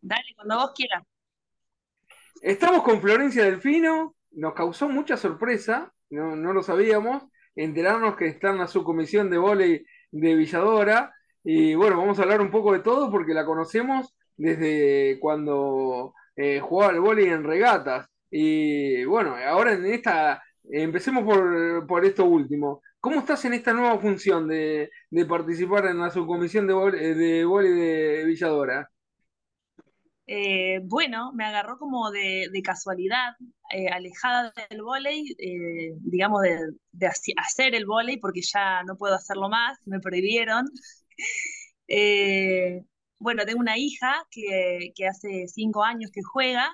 Dale, cuando vos quieras. Estamos con Florencia Delfino, nos causó mucha sorpresa, no, no lo sabíamos, enterarnos que está en la subcomisión de vóley de Villadora, y bueno, vamos a hablar un poco de todo porque la conocemos desde cuando eh, jugaba al vóley en regatas, y bueno, ahora en esta, empecemos por, por esto último. ¿Cómo estás en esta nueva función de, de participar en la subcomisión de vóley de, vóley de Villadora? Eh, bueno, me agarró como de, casualidad, eh, alejada del vóley, eh, digamos, de, hacer el vóley, porque ya no puedo hacerlo más, me prohibieron. Eh, bueno, tengo una hija que, hace cinco años que juega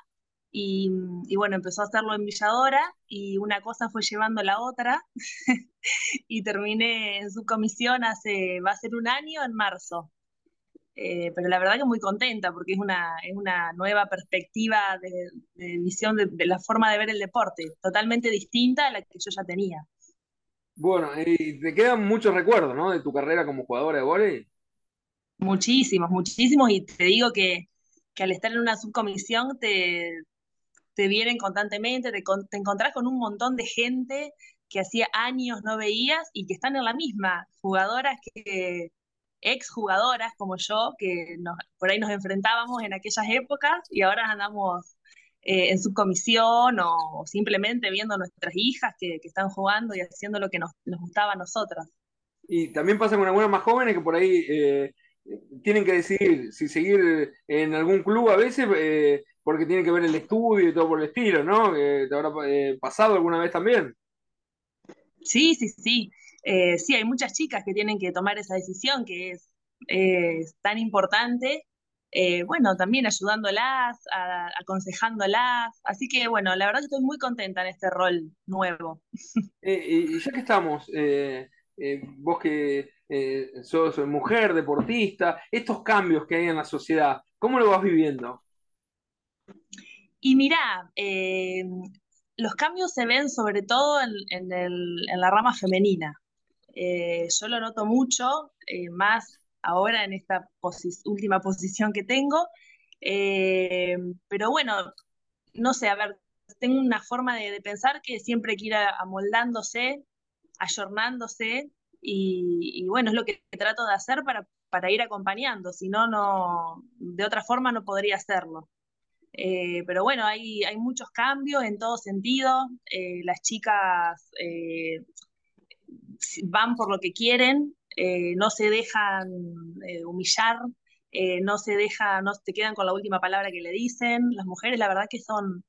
y, y bueno, empezó a hacerlo en Villadora y una cosa fue llevando la otra y terminé en su comisión hace, va a ser un año en marzo. Eh, pero la verdad que muy contenta porque es una, es una nueva perspectiva de, de visión de, de la forma de ver el deporte, totalmente distinta a la que yo ya tenía. Bueno, y te quedan muchos recuerdos, ¿no? De tu carrera como jugadora de vóley. Muchísimos, muchísimos, y te digo que, que al estar en una subcomisión te, te vienen constantemente, te, te encontrás con un montón de gente que hacía años no veías y que están en la misma, jugadoras que, ex jugadoras como yo, que nos, por ahí nos enfrentábamos en aquellas épocas y ahora andamos eh, en subcomisión o, simplemente viendo a nuestras hijas que, que están jugando y haciendo lo que nos, nos gustaba a nosotras. Y también pasa con algunas más jóvenes que por ahí eh, tienen que decidir si seguir en algún club a veces, eh, porque tienen que ver el estudio y todo por el estilo, ¿no? Te habrá pasado alguna vez también. Sí, sí, sí. Eh, sí, hay muchas chicas que tienen que tomar esa decisión que es, eh, es tan importante. Eh, bueno, también ayudándolas, a- aconsejándolas. Así que bueno, la verdad que estoy muy contenta en este rol nuevo. Eh, y, ya que estamos, vos que sos mujer, deportista, estos cambios que hay en la sociedad, ¿cómo lo vas viviendo? Y mirá, los cambios se ven sobre todo en, en el- en la rama femenina. Eh, yo lo noto mucho, eh, más ahora en esta última posición que tengo. Eh, pero bueno, no sé, a ver, tengo una forma de, pensar que siempre hay que ir amoldándose, ayornándose, y, bueno, es lo que trato de hacer para, para ir acompañando, si no, no, de otra forma no podría hacerlo. Eh, pero bueno, hay, hay muchos cambios en todo sentido. Las chicas van por lo que quieren, eh, no se dejan eh, humillar, eh, no se dejan, no te quedan con la última palabra que le dicen. Las mujeres, la verdad que son,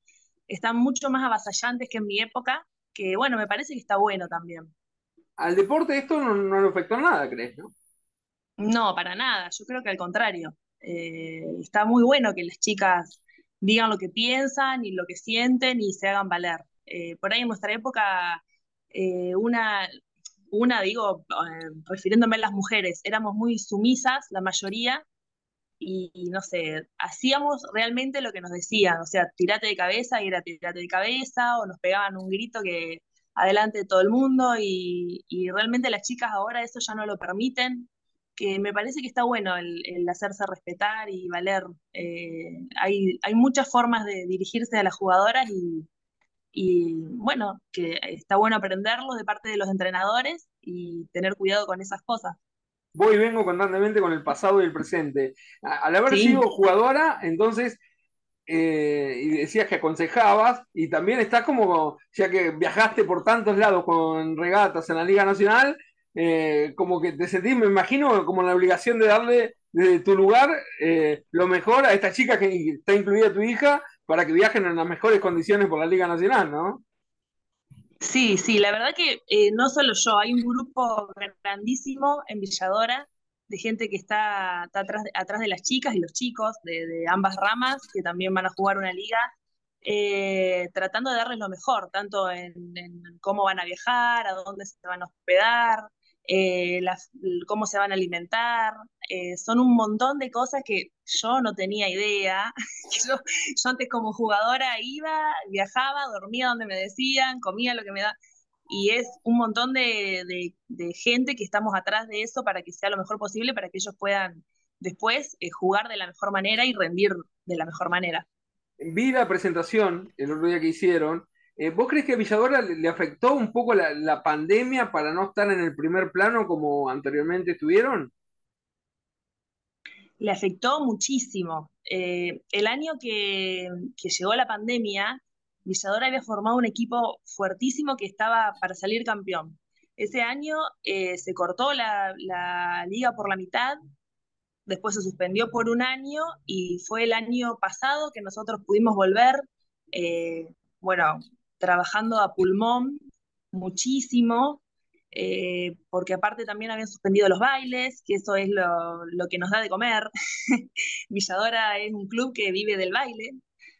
están mucho más avasallantes que en mi época, que bueno, me parece que está bueno también. Al deporte esto no, no le afectó nada, ¿crees, no? No, para nada, yo creo que al contrario. Está muy bueno que las chicas digan lo que piensan y lo que sienten y se hagan valer. Por ahí en nuestra época, eh, una, una, digo, eh, refiriéndome a las mujeres, éramos muy sumisas, la mayoría, y, no sé, hacíamos realmente lo que nos decían, o sea, tirate de cabeza y era tirate de cabeza, o nos pegaban un grito que adelante de todo el mundo, y, y realmente las chicas ahora eso ya no lo permiten, que me parece que está bueno el, el hacerse respetar y valer. Eh, hay, hay muchas formas de dirigirse a las jugadoras y, y bueno, que está bueno aprenderlo de parte de los entrenadores y tener cuidado con esas cosas. Voy y vengo constantemente con el pasado y el presente. Al haber Sí, sido jugadora, entonces, eh, y decías que aconsejabas, y también estás como, ya que viajaste por tantos lados con regatas en la Liga Nacional, eh, como que te sentís, me imagino, como la obligación de darle desde tu lugar eh, lo mejor a esta chica que está incluida tu hija para que viajen en las mejores condiciones por la Liga Nacional, ¿no? Sí, sí, la verdad que eh, no solo yo, hay un grupo grandísimo en Villadora de gente que está, atrás, atrás de las chicas y los chicos de, ambas ramas que también van a jugar una liga, eh, tratando de darles lo mejor, tanto en cómo van a viajar, a dónde se van a hospedar, eh, las- cómo se van a alimentar. eh, son un montón de cosas que yo no tenía idea. Yo, yo antes como jugadora iba, viajaba, dormía donde me decían, comía lo que me da. Y es un montón de, de- de gente que estamos atrás de eso para que sea lo mejor posible, para que ellos puedan después jugar de la mejor manera y rendir de la mejor manera. Vi la presentación el otro día que hicieron. ¿Vos crees que a Villadora le afectó un poco la, pandemia para no estar en el primer plano como anteriormente estuvieron? le afectó muchísimo. Eh, el año que, llegó la pandemia, Villadora había formado un equipo fuertísimo que estaba para salir campeón. Ese año eh, se cortó la, liga por la mitad, después se suspendió por un año y fue el año pasado que nosotros pudimos volver, eh, bueno, trabajando a pulmón muchísimo, eh, porque aparte también habían suspendido los bailes, que eso es lo, que nos da de comer. Villadora es un club que vive del baile,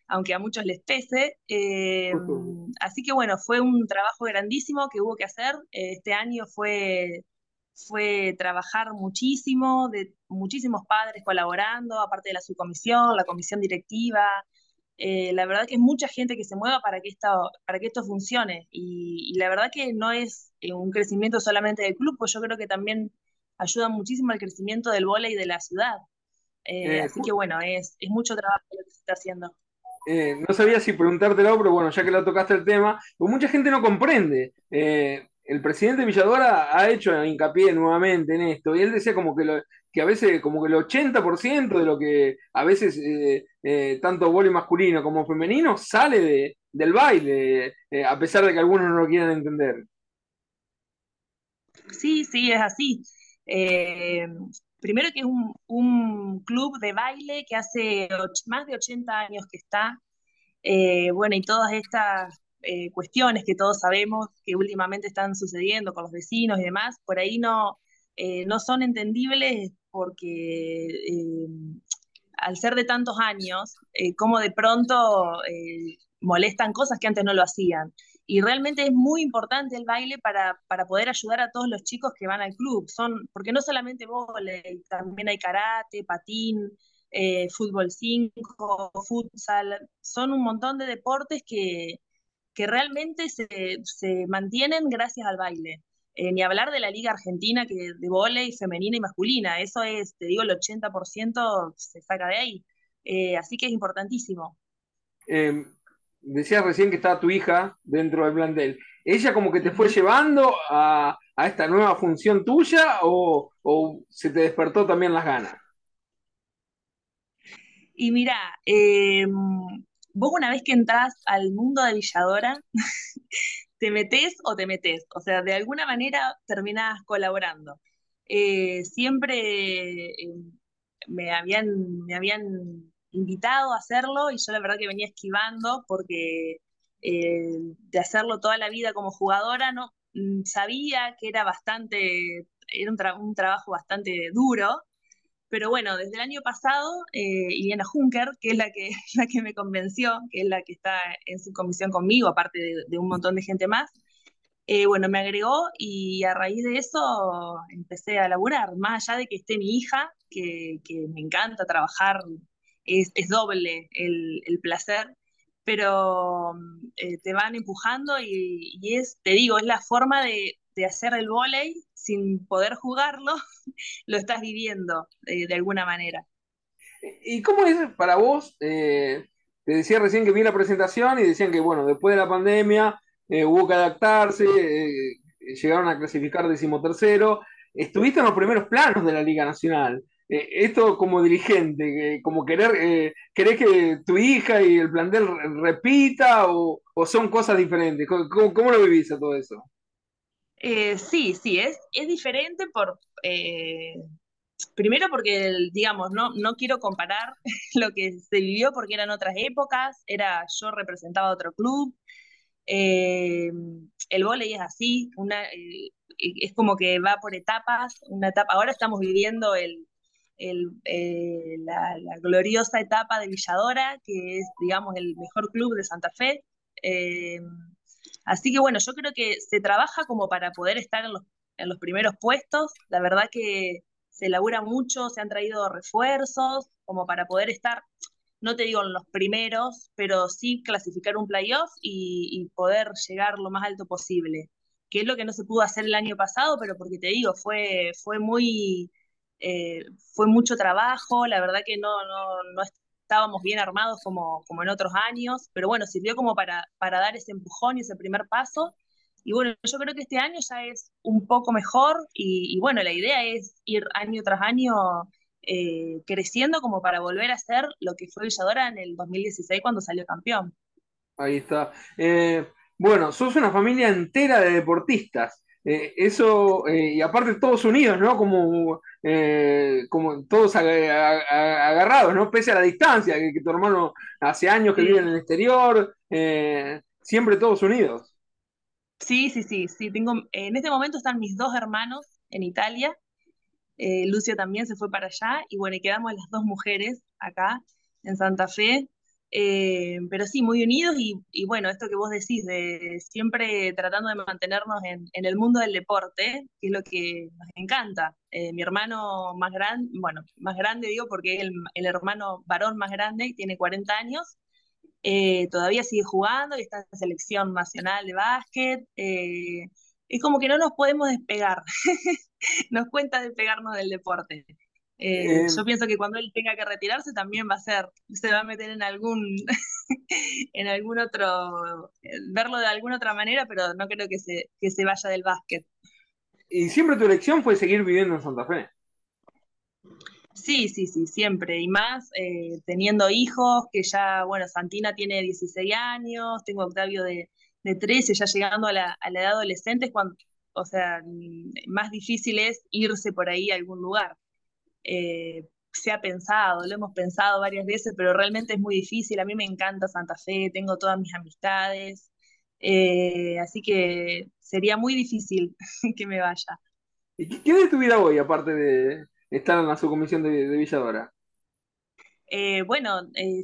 aunque a muchos les pese. Eh, así que bueno, fue un trabajo grandísimo que hubo que hacer. Este año fue, fue trabajar muchísimo, de muchísimos padres colaborando, aparte de la subcomisión, la comisión directiva, eh, la verdad que es mucha gente que se mueva para que esto, para que esto funcione. Y, la verdad que no es eh, un crecimiento solamente del club, pues yo creo que también ayuda muchísimo al crecimiento del vóley de la ciudad. Eh, así que bueno, es, es, mucho trabajo lo que se está haciendo. no sabía si preguntártelo, pero bueno, ya que lo tocaste el tema, pues mucha gente no comprende el presidente Villadora ha hecho hincapié nuevamente en esto, y él decía como que, que a veces, como que el 80% de lo que a veces eh, eh, tanto vóley masculino como femenino sale de, del baile, eh, a pesar de que algunos no lo quieran entender. Sí, sí, es así. primero que es un, un, club de baile que hace más de 80 años que está, bueno, y todas estas eh, cuestiones que todos sabemos que últimamente están sucediendo con los vecinos y demás, por ahí no, eh, no son entendibles porque eh, al ser de tantos años, como de pronto molestan cosas que antes no lo hacían. Y realmente es muy importante el baile para, para poder ayudar a todos los chicos que van al club, son, porque no solamente volei, también hay karate, patín, fútbol 5, futsal, son un montón de deportes que, que realmente se, se mantienen gracias al baile. Eh, ni hablar de la Liga Argentina que de volei femenina y masculina, eso es, te digo, el 80% se saca de ahí. Eh, así que es importantísimo. Em, decías recién que estaba tu hija dentro del plantel. ¿Ella como que te fue llevando a, a esta nueva función tuya o, o, se te despertó también las ganas? Y mira, eh, vos una vez que entras al mundo de Villadora, te metes o te metes, o sea, de alguna manera terminás colaborando. Eh, siempre eh, me, habían, me habían invitado a hacerlo y yo la verdad que venía esquivando porque eh, de hacerlo toda la vida como jugadora, no mm, sabía que era bastante, era un trabajo bastante duro pero bueno, desde el año pasado, eh, Iliana Juncker, que es la que, la que me convenció, que es la que está en su comisión conmigo, aparte de, un montón de gente más, eh, bueno, me agregó y a raíz de eso empecé a laburar, más allá de que esté mi hija, que, me encanta trabajar, es, doble el, placer, pero eh, te van empujando y, es, te digo, es la forma de, de hacer el vóley sin poder jugarlo, lo estás viviendo eh, de alguna manera. ¿Y cómo es para vos? Eh, te decía recién que vi la presentación y decían que, bueno, después de la pandemia eh, hubo que adaptarse, llegaron a clasificar decimotercero, estuviste en los primeros planos de la Liga Nacional. esto como dirigente, como querer, ¿querés que tu hija y el plantel repita o, son cosas diferentes? ¿Cómo, cómo lo vivís a todo eso? Eh, sí, sí, es, es diferente por, eh, primero porque, digamos, no, no quiero comparar lo que se vivió porque eran otras épocas, era, yo representaba otro club, eh, el vóley es así, una, es como que va por etapas, una etapa, ahora estamos viviendo el, la, gloriosa etapa de Villadora, que es, digamos, el mejor club de Santa Fe. Así que bueno, yo creo que se trabaja como para poder estar en los, en los primeros puestos. La verdad que se labura mucho, se han traído refuerzos como para poder estar, no te digo en los primeros, pero sí clasificar un playoff y, y poder llegar lo más alto posible. Que es lo que no se pudo hacer el año pasado, pero porque te digo, fue, fue muy, eh, fue mucho trabajo, la verdad que no, no, no estábamos bien armados como, como en otros años, pero bueno, sirvió como para, para dar ese empujón y ese primer paso. Y bueno, yo creo que este año ya es un poco mejor y, bueno, la idea es ir año tras año eh, creciendo como para volver a ser lo que fue Villadora en el 2016 cuando salió campeón. Ahí está. Eh, bueno, sos una familia entera de deportistas. Eh, eso, eh, y aparte todos unidos, ¿no? Como, eh, como todos agarrados, ¿no? Pese a la distancia, que, tu hermano hace años que vive en el exterior, siempre todos unidos. Sí, sí, sí, sí. Tengo, en este momento están mis dos hermanos en Italia. Lucio también se fue para allá y bueno, y quedamos las dos mujeres acá en Santa Fe. Eh, pero sí, muy unidos y, bueno, esto que vos decís, de siempre tratando de mantenernos en, el mundo del deporte, que es lo que nos encanta. Eh, mi hermano más grande, bueno, más grande digo porque es el, hermano varón más grande, tiene 40 años, eh, todavía sigue jugando y está en la selección nacional de básquet. es como que no nos podemos despegar, nos cuenta despegarnos del deporte. Eh, yo pienso que cuando él tenga que retirarse también va a ser, se va a meter en algún, en algún otro, verlo de alguna otra manera, pero no creo que se, que se vaya del básquet. ¿Y siempre tu elección fue seguir viviendo en Santa Fe? Sí, sí, sí, siempre. Y más eh, teniendo hijos, que ya, bueno, Santina tiene 16 años, tengo Octavio de, de 13, ya llegando a la, a la edad adolescente, cuando, o sea, más difícil es irse por ahí a algún lugar. Eh, se ha pensado, lo hemos pensado varias veces, pero realmente es muy difícil. A mí me encanta Santa Fe, tengo todas mis amistades, eh, así que sería muy difícil que me vaya. ¿Y qué, de tu vida hoy, aparte de estar en la subcomisión de, de Villadora? Eh, bueno,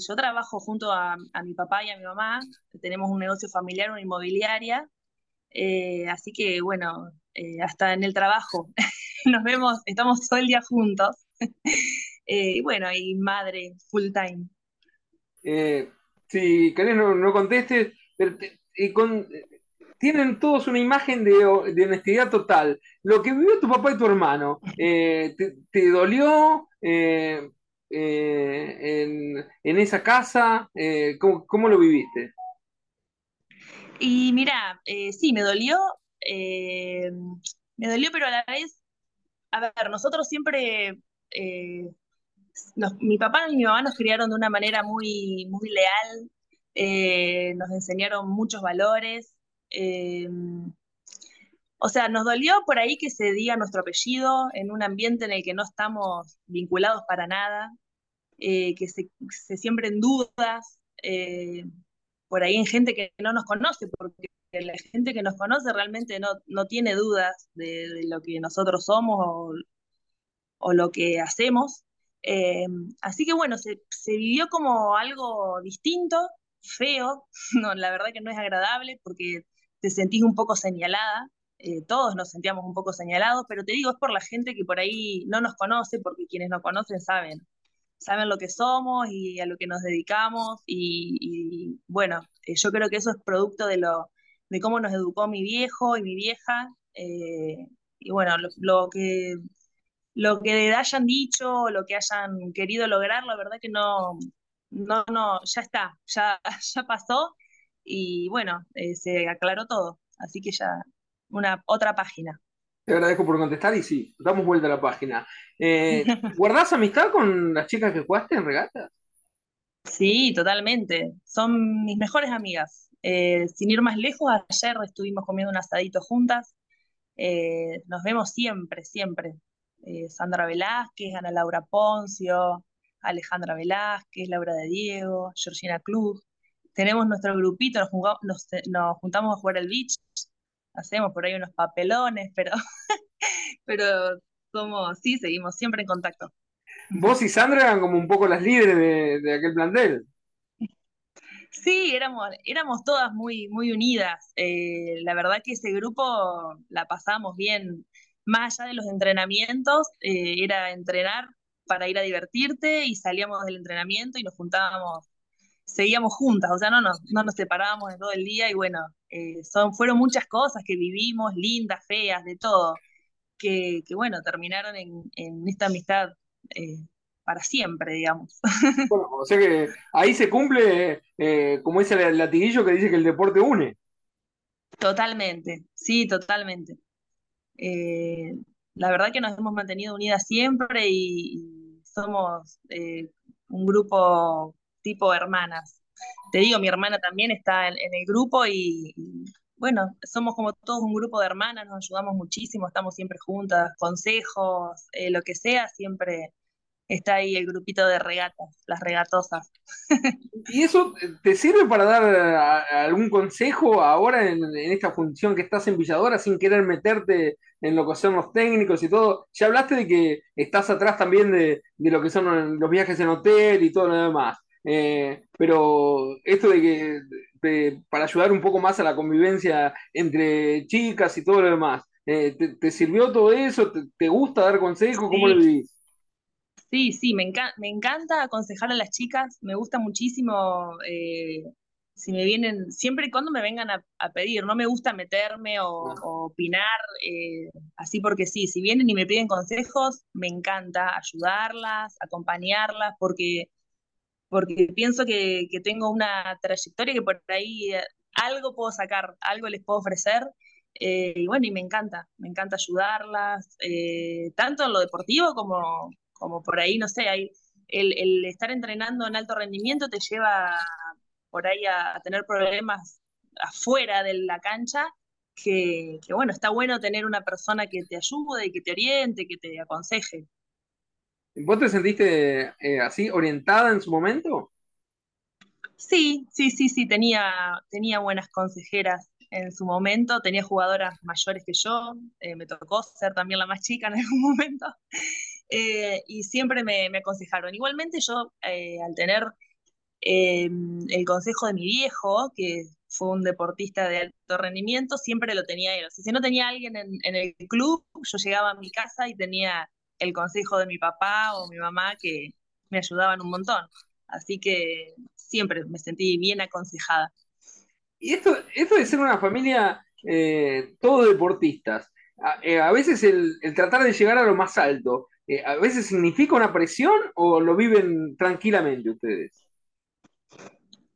yo trabajo junto a, mi papá y a mi mamá, tenemos un negocio familiar, una inmobiliaria, así que bueno, hasta en el trabajo nos vemos, estamos todo el día juntos. Eh, y bueno, y madre full time. Eh, si querés no, contestes, pero con, tienen todos una imagen de, honestidad total. Lo que vivió tu papá y tu hermano, eh, te, dolió en, esa casa? ¿cómo, ¿cómo, lo viviste? Y mira, sí, me dolió, me dolió, pero a la vez, a ver, nosotros siempre eh, mi papá y mi mamá nos criaron de una manera muy, muy leal, eh, nos enseñaron muchos valores. Eh, o sea, nos dolió por ahí que se diga nuestro apellido en un ambiente en el que no estamos vinculados para nada, que se, se siembren dudas, por ahí en gente que no nos conoce, porque la gente que nos conoce realmente no, no tiene dudas de, de, lo que nosotros somos o, o lo que hacemos. Eh, así que bueno, se, vivió como algo distinto, feo, no, la verdad que no es agradable porque te sentís un poco señalada, eh, todos nos sentíamos un poco señalados, pero te digo, es por la gente que por ahí no nos conoce, porque quienes nos conocen saben, saben lo que somos y a lo que nos dedicamos, y, bueno, eh, yo creo que eso es producto de, lo, de cómo nos educó mi viejo y mi vieja, y bueno, lo que lo que hayan dicho, lo que hayan querido lograr, la verdad que no, no, no, ya está, ya, ya pasó y bueno, eh, se aclaró todo, así que ya una otra página. Te agradezco por contestar y sí, damos vuelta a la página. Eh, ¿Guardás amistad con las chicas que jugaste en regata? Sí, totalmente. Son mis mejores amigas. Eh, sin ir más lejos, ayer estuvimos comiendo un asadito juntas. nos vemos siempre, siempre. Eh, Sandra Velázquez, Ana Laura Poncio, Alejandra Velázquez, Laura de Diego, Georgina Club. Tenemos nuestro grupito, nos, juntamos a jugar al beach, hacemos por ahí unos papelones, pero, pero somos, sí, seguimos siempre en contacto. Vos y Sandra eran como un poco las líderes de, aquel plantel. Sí, éramos, éramos todas muy, muy unidas. Eh, la verdad que ese grupo la pasamos bien más allá de los entrenamientos, eh, era entrenar para ir a divertirte y salíamos del entrenamiento y nos juntábamos, seguíamos juntas, o sea, no nos, no nos separábamos de todo el día y bueno, eh, son, fueron muchas cosas que vivimos, lindas, feas, de todo. que, bueno, terminaron en, esta amistad eh, para siempre, digamos. Bueno, o sea que ahí se cumple, eh, como ese el latiguillo que dice que el deporte une. Totalmente, sí, totalmente. Eh, la verdad que nos hemos mantenido unidas siempre y, somos un grupo tipo hermanas. Te digo, mi hermana también está en, el grupo y, bueno, somos como todos un grupo de hermanas, nos ayudamos muchísimo, estamos siempre juntas, consejos, eh, lo que sea, siempre está ahí el grupito de regatas, las regatosas. ¿Y eso te sirve para dar algún consejo ahora en, esta función que estás en Villadora sin querer meterte en lo que son los técnicos y todo? Ya hablaste de que estás atrás también de, de lo que son los viajes en hotel y todo lo demás. Eh, pero esto de que para ayudar un poco más a la convivencia entre chicas y todo lo demás, eh, ¿te, sirvió todo eso? ¿Te, gusta dar consejos? ¿Cómo lo vivís? Sí, sí, me, me encanta aconsejar a las chicas, me gusta muchísimo eh, si me vienen, siempre y cuando me vengan a, pedir, no me gusta meterme o, opinar así porque sí, si vienen y me piden consejos, me encanta ayudarlas, acompañarlas, porque porque pienso que, tengo una trayectoria que por ahí eh, algo puedo sacar, algo les puedo ofrecer. Eh, y bueno, y me encanta, me encanta ayudarlas, eh, tanto en lo deportivo como, como por ahí, no sé, hay, el, estar entrenando en alto rendimiento te lleva por ahí a, tener problemas afuera de la cancha, que, que, bueno, está bueno tener una persona que te ayude, que te oriente, que te aconseje. ¿Vos te sentiste eh, así orientada en su momento? Sí, sí, sí, sí, tenía, tenía buenas consejeras en su momento, tenía jugadoras mayores que yo, eh, me tocó ser también la más chica en algún momento, eh, y siempre me, aconsejaron. Igualmente yo, al tener el consejo de mi viejo, que fue un deportista de alto rendimiento, siempre lo tenía él. si no tenía alguien en, el club, yo llegaba a mi casa y tenía el consejo de mi papá o mi mamá que me ayudaban un montón. Así que siempre me sentí bien aconsejada. Y esto, esto de ser una familia eh, todos deportistas, a, eh, veces el, tratar de llegar a lo más alto, eh, ¿a veces significa una presión o lo viven tranquilamente ustedes?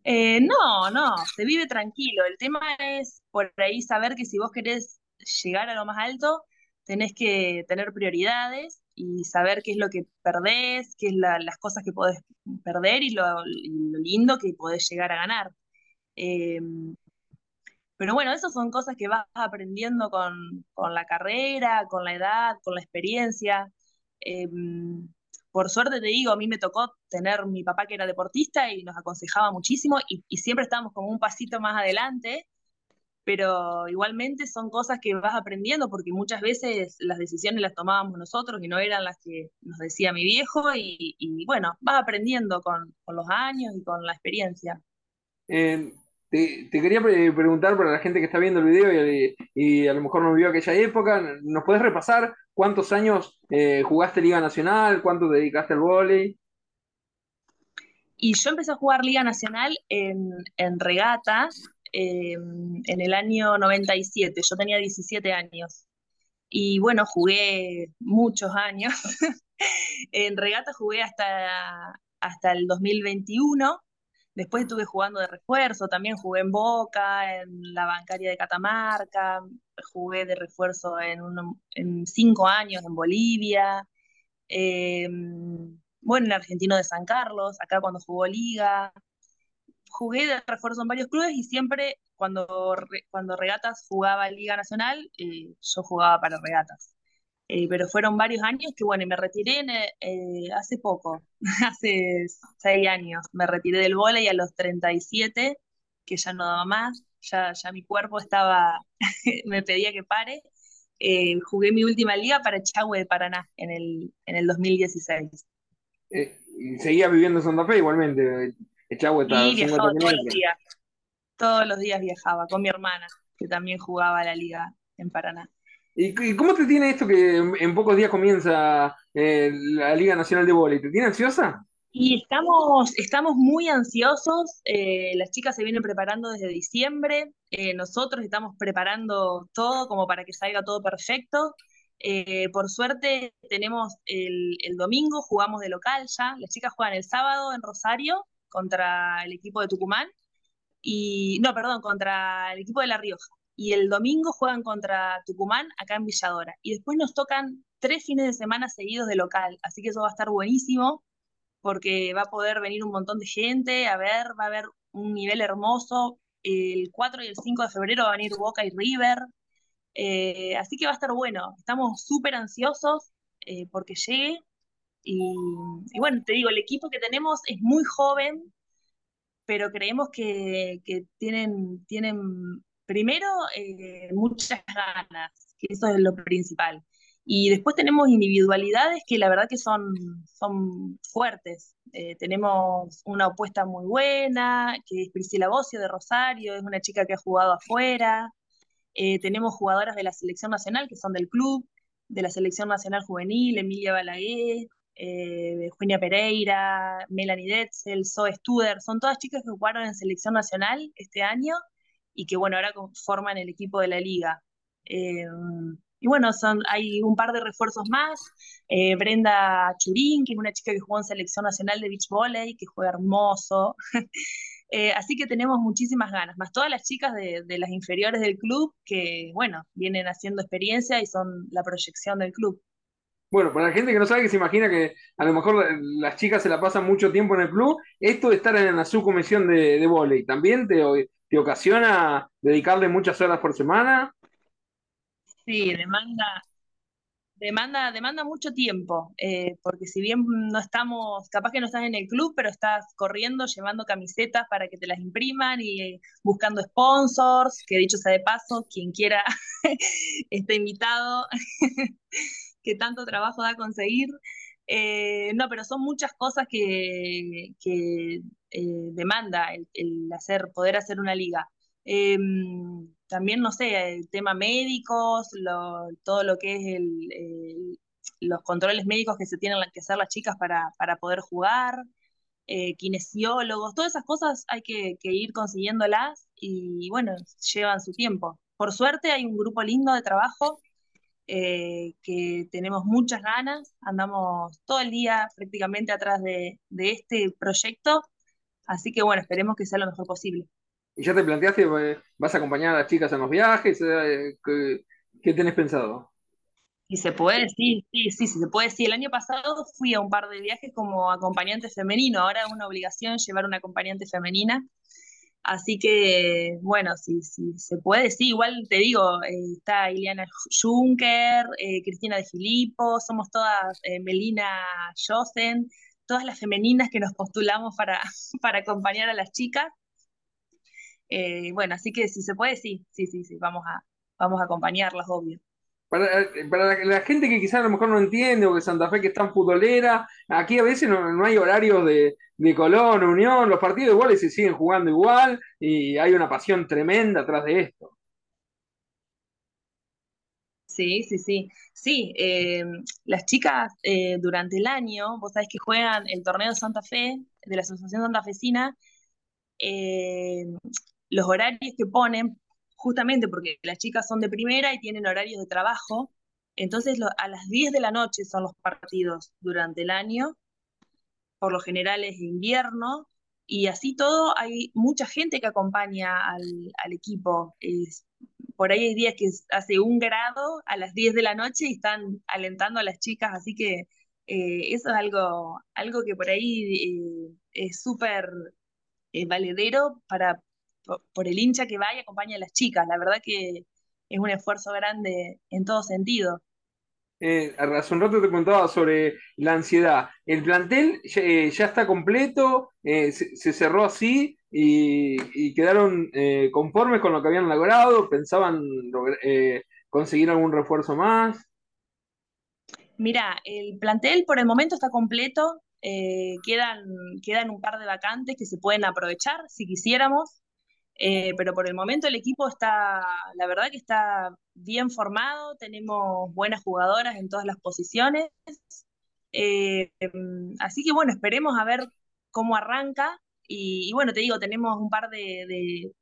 no, no, se vive tranquilo. El tema es por ahí saber que si vos querés llegar a lo más alto, tenés que tener prioridades y saber qué es lo que perdés, qué es las cosas que podés perder y lo, lindo que podés llegar a ganar. Em, pero bueno, esas son cosas que vas aprendiendo con, la carrera, con la edad, con la experiencia. Em, por suerte te digo, a mí me tocó tener mi papá que era deportista y nos aconsejaba muchísimo y, siempre estábamos como un pasito más adelante pero igualmente son cosas que vas aprendiendo porque muchas veces las decisiones las tomábamos nosotros y no eran las que nos decía mi viejo y, bueno, vas aprendiendo con, los años y con la experiencia. Eh, te, quería preguntar para la gente que está viendo el video y, a lo mejor no vivió aquella época, ¿nos puedes repasar cuántos años eh, jugaste Liga Nacional, cuánto dedicaste al vóley? Y yo empecé a jugar Liga Nacional en, en regatas, Em, en el año 97, yo tenía 17 años. Y bueno, jugué muchos años. en regata jugué hasta, hasta el 2021. Después estuve jugando de refuerzo, también jugué en Boca, en la bancaria de Catamarca, jugué de refuerzo en, en cinco años en Bolivia, em, bueno, en Argentino de San Carlos, acá cuando jugó Liga, jugué de refuerzo en varios clubes y siempre cuando, cuando Regatas jugaba Liga Nacional, eh, yo jugaba para Regatas. Eh, pero fueron varios años que, bueno, y me retiré eh, hace poco, hace seis años. Me retiré del vóley a los 37, que ya no daba más, ya, ya mi cuerpo estaba, me pedía que pare. jugué mi última liga para Chagüe de Paraná en el, en el 2016. ¿Y seguía viviendo en Santa Fe igualmente? y viajaba todos los días. Todos los días viajaba con mi hermana, que también jugaba a la liga en Paraná. ¿Y, cómo te tiene esto que en, pocos días comienza eh, la Liga Nacional de Vóley? ¿Te tiene ansiosa? Y estamos, estamos muy ansiosos. Eh, las chicas se vienen preparando desde diciembre. Eh, nosotros estamos preparando todo como para que salga todo perfecto. Por suerte tenemos el, el, domingo, jugamos de local ya, las chicas juegan el sábado en Rosario contra el equipo de Tucumán, y no, perdón, contra el equipo de La Rioja, y el domingo juegan contra Tucumán acá en Villadora, y después nos tocan tres fines de semana seguidos de local, así que eso va a estar buenísimo, porque va a poder venir un montón de gente a ver, va a haber un nivel hermoso, el 4 y el 5 de febrero va a venir Boca y River, eh, así que va a estar bueno. Estamos súper ansiosos eh, porque llegue. Y, bueno, te digo, el equipo que tenemos es muy joven, pero creemos que, tienen, tienen primero eh, muchas ganas, que eso es lo principal. Y después tenemos individualidades que la verdad que son, son fuertes. tenemos una opuesta muy buena, que es Priscila Bocio de Rosario, es una chica que ha jugado afuera. Eh, tenemos jugadoras de la selección nacional que son del club, de la selección nacional juvenil, Emilia Balaguer, eh, Pereira, Melanie Detzel, Zoe Studer, son todas chicas que jugaron en selección nacional este año y que bueno, ahora forman el equipo de la liga. Eh, y bueno, son, hay un par de refuerzos más. Brenda Churín, que es una chica que jugó en selección nacional de beach volley, que juega hermoso. Eh, así que tenemos muchísimas ganas, más todas las chicas de, las inferiores del club que, bueno, vienen haciendo experiencia y son la proyección del club. Bueno, para la gente que no sabe, que se imagina que a lo mejor las chicas se la pasan mucho tiempo en el club, esto de estar en la subcomisión de, de volei, ¿también te, te ocasiona dedicarle muchas horas por semana? Sí, demanda, Demanda, demanda mucho tiempo, eh, porque si bien no estamos, capaz que no estás en el club, pero estás corriendo, llevando camisetas para que te las impriman y buscando sponsors, que dicho sea de paso, quien quiera está invitado, que tanto trabajo da conseguir. Eh, no, pero son muchas cosas que, que demanda el, hacer, poder hacer una liga. Em, también, no sé, el tema médicos, todo lo que es los controles médicos que se tienen que hacer las chicas para, para poder jugar, eh, kinesiólogos, todas esas cosas hay que, ir consiguiéndolas y bueno, llevan su tiempo. Por suerte hay un grupo lindo de trabajo eh, que tenemos muchas ganas, andamos todo el día prácticamente atrás de, de este proyecto, así que bueno, esperemos que sea lo mejor posible. ¿Y ya te planteaste, eh, vas a acompañar a las chicas en los viajes? Eh, ¿Qué, qué tenés pensado? Y se puede, sí, sí, sí, sí, se puede. Sí, el año pasado fui a un par de viajes como acompañante femenino, ahora es una obligación llevar una acompañante femenina. Así que, bueno, sí, sí, se puede, sí, igual te digo, eh, está Ileana Juncker, Cristina de Filippo, somos todas, Melina Josen, todas las femeninas que nos postulamos para, para acompañar a las chicas. Eh, bueno, así que si se puede, sí, sí, sí, sí, vamos a, vamos a acompañarlas, obvio. Para, eh, para la, gente que quizás a lo mejor no entiende o que Santa Fe que es tan futbolera, aquí a veces no, hay horarios de, de, Colón, Unión, los partidos iguales se siguen jugando igual y hay una pasión tremenda atrás de esto. Sí, sí, sí. Sí, eh, las chicas durante el año, vos sabés que juegan el torneo de Santa Fe, de la Asociación Santa Fecina, los horarios que ponen, justamente porque las chicas son de primera y tienen horarios de trabajo, entonces a las 10 de la noche son los partidos durante el año, por lo general es invierno, y así todo hay mucha gente que acompaña al, equipo. por ahí hay días que hace un grado a las 10 de la noche y están alentando a las chicas, así que eh, eso es algo, algo que por ahí eh, es súper eh, valedero para por, el hincha que va y acompaña a las chicas. La verdad que es un esfuerzo grande en todo sentido. Eh, hace un rato te contaba sobre la ansiedad. ¿El plantel ya, eh, está completo? Eh, se, cerró así? ¿Y, quedaron eh, conformes con lo que habían logrado? ¿Pensaban conseguir algún refuerzo más? Mira, el plantel por el momento está completo. quedan, quedan un par de vacantes que se pueden aprovechar si quisiéramos. Eh, pero por el momento el equipo está, la verdad que está bien formado, tenemos buenas jugadoras en todas las posiciones. Eh, em, así que bueno, esperemos a ver cómo arranca. Y, bueno, te digo, tenemos un par de,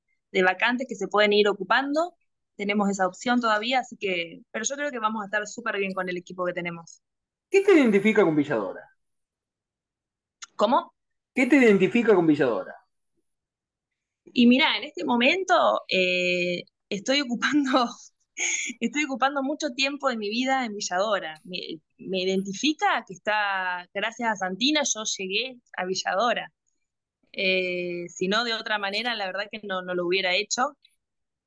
vacantes que se pueden ir ocupando. tenemos esa opción todavía, así que, pero yo creo que vamos a estar súper bien con el equipo que tenemos. ¿Qué te identifica con Villadora? ¿Cómo? ¿Qué te identifica con Villadora? Y mira, en este momento eh, estoy ocupando, estoy ocupando mucho tiempo de mi vida en Villadora. Me, identifica que está, gracias a Santina, yo llegué a Villadora. Eh, si no, de otra manera, la verdad que no, no lo hubiera hecho.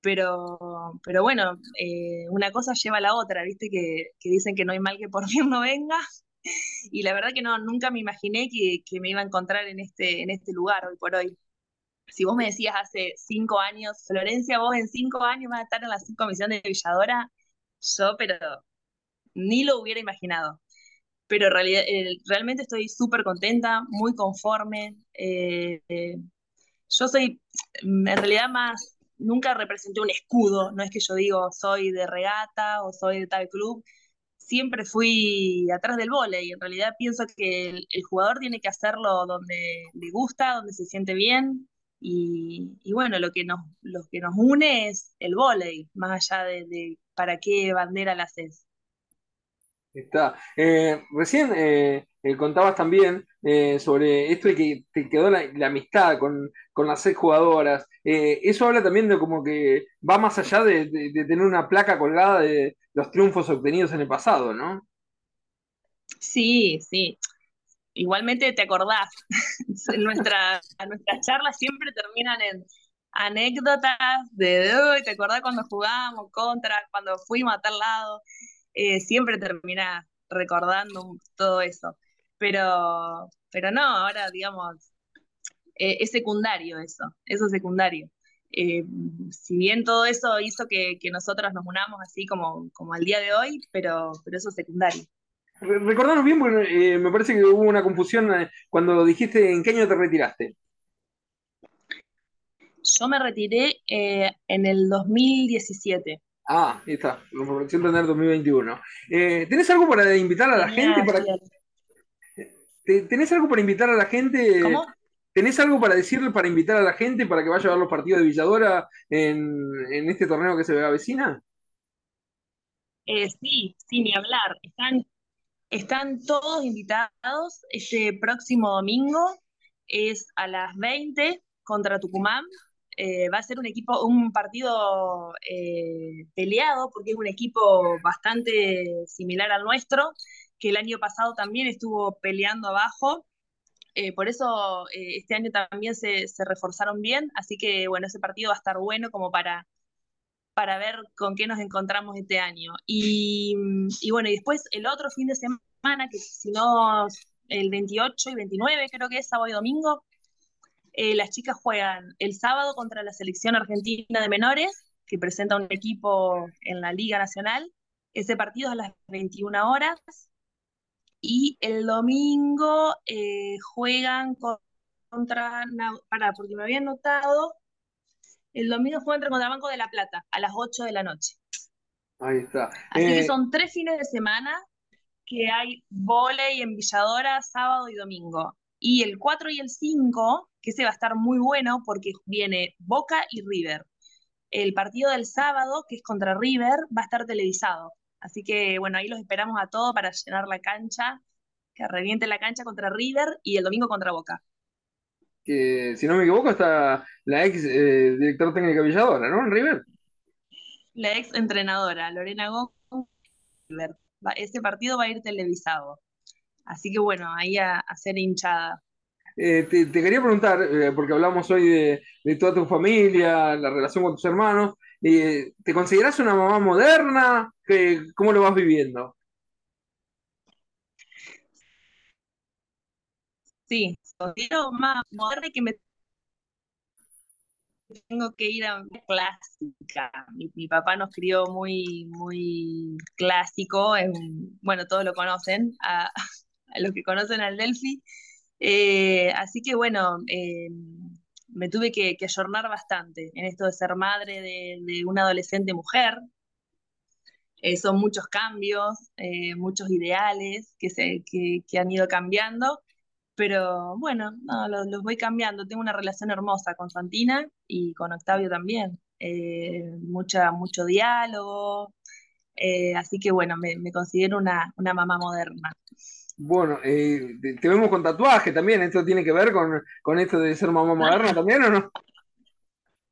Pero, pero bueno, eh, una cosa lleva a la otra, ¿viste? Que, que, dicen que no hay mal que por bien no venga. Y la verdad que no, nunca me imaginé que, que, me iba a encontrar en este, en este lugar hoy por hoy. Si vos me decías hace cinco años, Florencia, vos en cinco años vas a estar en la subcomisión de Villadora, yo, pero ni lo hubiera imaginado. Pero realidad, eh, realmente estoy súper contenta, muy conforme. Eh, eh, yo soy, en realidad, más nunca representé un escudo, no es que yo digo soy de regata o soy de tal club, siempre fui atrás del y En realidad pienso que el, jugador tiene que hacerlo donde le gusta, donde se siente bien. Y, bueno, lo que, nos, lo que nos une es el volei, más allá de, para qué bandera la haces. Está. Eh, recién eh, eh, contabas también sobre esto de que te quedó la, amistad con, las seis jugadoras. eso habla también de como que va más allá de, tener una placa colgada de los triunfos obtenidos en el pasado, ¿no? Sí, sí. Igualmente te acordás. Nuestra, nuestras charlas siempre terminan en anécdotas de hoy, ¿te acordás cuando jugábamos contra, cuando fuimos a tal lado? Eh, siempre termina recordando todo eso. Pero, pero no, ahora digamos, eh, es secundario eso, eso es secundario. Eh, si bien todo eso hizo que, nosotros nos unamos así como, como al día de hoy, pero, pero eso es secundario. Recordanos bien, porque me parece que hubo una confusión cuando dijiste en qué año te retiraste. Yo me retiré en el 2017. Ah, ahí está, la Promoción Tener 2021. Eh, ¿Tenés algo para invitar a la gente? Para... ¿Tenés algo para invitar a la gente? ¿Cómo? ¿Tenés algo para decirle para invitar a la gente para que vaya a ver los partidos de Villadora en, este torneo que se ve avecina? Eh, sí, sin ni hablar. Están, están todos invitados este próximo domingo. Es a las 20 contra Tucumán. Eh, va a ser un equipo, un partido eh, peleado, porque es un equipo bastante similar al nuestro, que el año pasado también estuvo peleando abajo. Eh, por eso este año también se, reforzaron bien, así que bueno, ese partido va a estar bueno como para, para ver con qué nos encontramos este año. Y, y bueno, y después el otro fin de semana, que si no, el 28 y 29 creo que es sábado y domingo, eh, las chicas juegan el sábado contra la selección argentina de menores, que presenta un equipo en la Liga Nacional. Ese partido es a las 21 horas. Y el domingo eh, juegan contra. Para, porque me habían notado. El domingo juegan contra Banco de la Plata a las 8 de la noche. Ahí está. Así que eh, son tres fines de semana que hay volei en Villadora sábado y domingo. Y el 4 y el 5, que ese va a estar muy bueno porque viene Boca y River. El partido del sábado, que es contra River, va a estar televisado. Así que bueno, ahí los esperamos a todos para llenar la cancha, que reviente la cancha contra River y el domingo contra Boca. Que si no me equivoco está la ex eh, directora técnica Villadora, ¿no? En River. La ex entrenadora, Lorena Gómez. Ese partido va a ir televisado. Así que bueno, ahí a, hacer hinchada. Eh, te, quería preguntar, eh, porque hablamos hoy de, toda tu familia, la relación con tus hermanos, eh, ¿te consideras una mamá moderna? ¿Cómo lo vas viviendo? Sí, considero más moderna que me tengo que ir a clásica. Mi, papá nos crió muy, muy clásico, bueno, todos lo conocen, a, los que conocen al Delphi. Eh, así que bueno, eh, me tuve que, que, ayornar bastante en esto de ser madre de, una adolescente mujer. Eh, son muchos cambios, muchos ideales que, se, que, han ido cambiando, pero bueno, los, los voy cambiando. Tengo una relación hermosa con Santina y con Octavio también. eh, mucha, mucho diálogo, eh, así que bueno, me, me considero una, una mamá moderna. Bueno, eh, te, te vemos con tatuaje también, ¿esto tiene que ver con, con esto de ser mamá moderna también o no?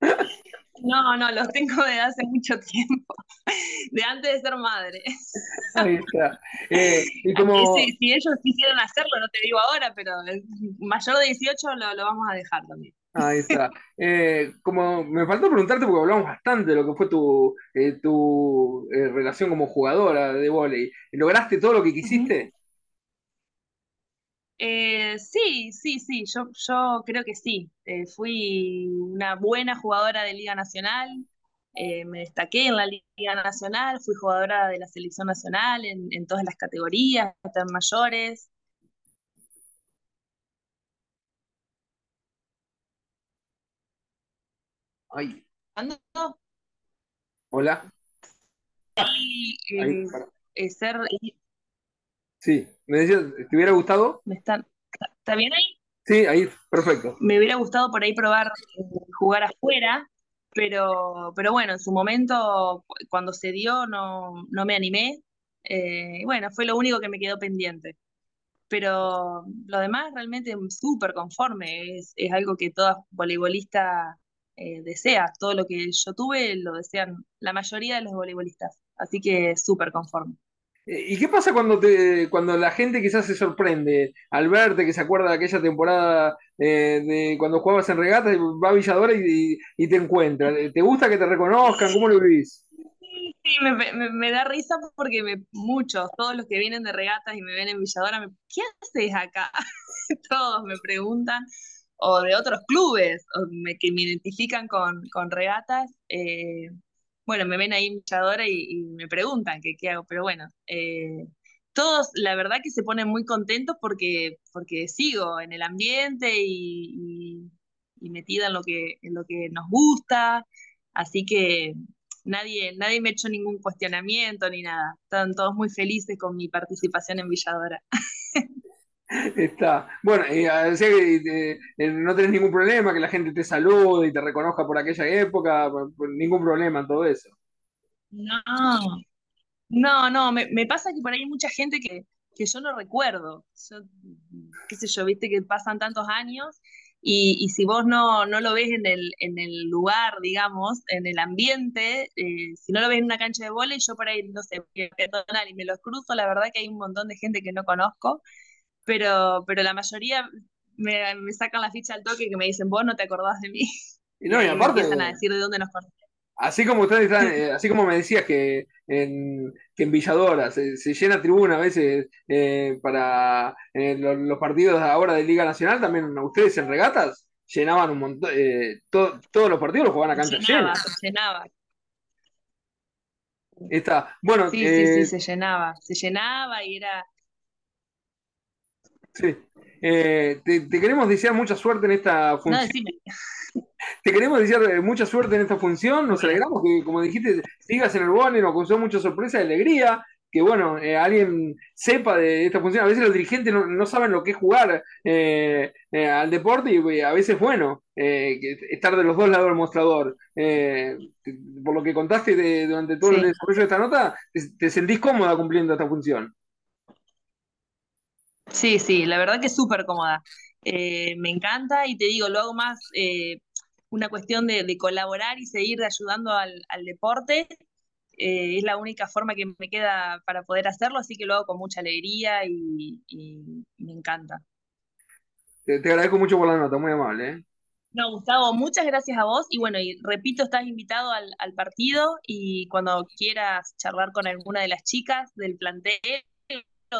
No, no, los tengo de hace mucho tiempo, de antes de ser madre. Ahí está. Eh, y como, si ellos quisieran hacerlo, no te digo ahora, pero mayor de 18 lo, lo vamos a dejar también. ahí está. Eh, como me faltó preguntarte porque hablamos bastante de lo que fue tu, eh, tu eh, relación como jugadora de vóley. ¿Lograste todo lo que quisiste? Eh, sí, sí, sí, yo, yo creo que sí. Eh, fui una buena jugadora de Liga Nacional, eh, me destaqué en la Liga Nacional, fui jugadora de la selección nacional en, en todas las categorías, hasta en mayores. Ay, Ando hola. Para. eh, ser, Sí, me decías, ¿te hubiera gustado? me están, ¿está bien ahí? Sí, ahí, perfecto. Me hubiera gustado por ahí probar eh, jugar afuera, pero, pero bueno, en su momento, cu- cuando se dio, no, no me animé. Eh, y bueno, fue lo único que me quedó pendiente. Pero lo demás realmente súper conforme, es, es algo que toda voleibolista eh, desea. Todo lo que yo tuve lo desean la mayoría de los voleibolistas. Así que súper conforme. ¿Y qué pasa cuando te, cuando la gente quizás se sorprende al verte, que se acuerda de aquella temporada eh, de cuando jugabas en regata y va a Villadora y, te encuentra? ¿Te gusta que te reconozcan? ¿Cómo lo vivís? Sí, me, da risa porque muchos, todos los que vienen de regatas y me ven en Villadora, me, ¿qué haces acá? Todos me preguntan, o de otros clubes, o me- que me identifican con, con regatas. eh, bueno, me ven ahí Villadora y, y me preguntan qué, hago, pero bueno, eh, todos la verdad que se ponen muy contentos porque, porque sigo en el ambiente y metida en lo que, en lo que nos gusta, así que nadie, nadie me ha hecho ningún cuestionamiento ni nada. Están todos muy felices con mi participación en Villadora. Está. Bueno, ah, eh, eh, no tenés ningún problema, que la gente te salude y te reconozca por aquella época, ningún problema en todo eso. No, no, no, me, pasa que por ahí hay mucha gente que, que yo no recuerdo. Yo, qué sé yo, viste que pasan tantos años y, y si vos no, no lo ves en el, en el lugar, digamos, en el ambiente, eh, si no lo ves en una cancha de vóley, yo por ahí, no sé, y me los cruzo, la verdad que hay un montón de gente que no conozco, pero, pero la mayoría me, me sacan la ficha al toque que me dicen, vos no te acordás de mí. Y Y no, y aparte, empiezan a decir de dónde nos conocemos. así como ustedes están, eh, así como me decías que en, que en Villadora se, se llena tribuna a veces eh, para eh, lo- los, partidos ahora de Liga Nacional, también ustedes en regatas llenaban un montón, eh, to- todos los partidos los jugaban a cancha llena. llenaba, llenaba. Está. Bueno, Sí, sí, sí, se llenaba, se llenaba y era... sí. Eh, te, te queremos desear mucha suerte en esta No, función. decime. Te queremos desear eh, mucha suerte en esta función. Nos alegramos que, como dijiste, sigas en el Boni, nos causó mucha sorpresa y alegría. Que bueno, eh, alguien sepa de esta función. A veces los dirigentes no, no saben lo que es jugar eh, al deporte y a veces, bueno, estar de los dos lados del mostrador. Por lo que contaste de- durante todo el desarrollo de esta nota, te, te sentís cómoda cumpliendo esta función. Sí, sí, la verdad que es súper cómoda. Eh, me encanta y te digo, lo hago más eh, una cuestión de, de colaborar y seguir ayudando al, al deporte. Eh, es la única forma que me queda para poder hacerlo, así que lo hago con mucha alegría y, y me encanta. Te, te agradezco mucho por la nota, muy amable. ¿eh? No, Gustavo, muchas gracias a vos y bueno, y repito, estás invitado al, al partido y cuando quieras charlar con alguna de las chicas del plantel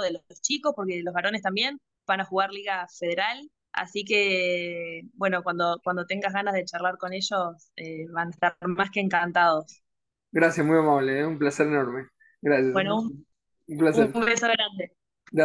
de los chicos, porque los varones también van a jugar Liga Federal, así que bueno, cuando, cuando tengas ganas de charlar con ellos, eh, van a estar más que encantados. Gracias, muy amable, ¿eh? Un placer enorme. Gracias. Bueno, un, Un beso grande.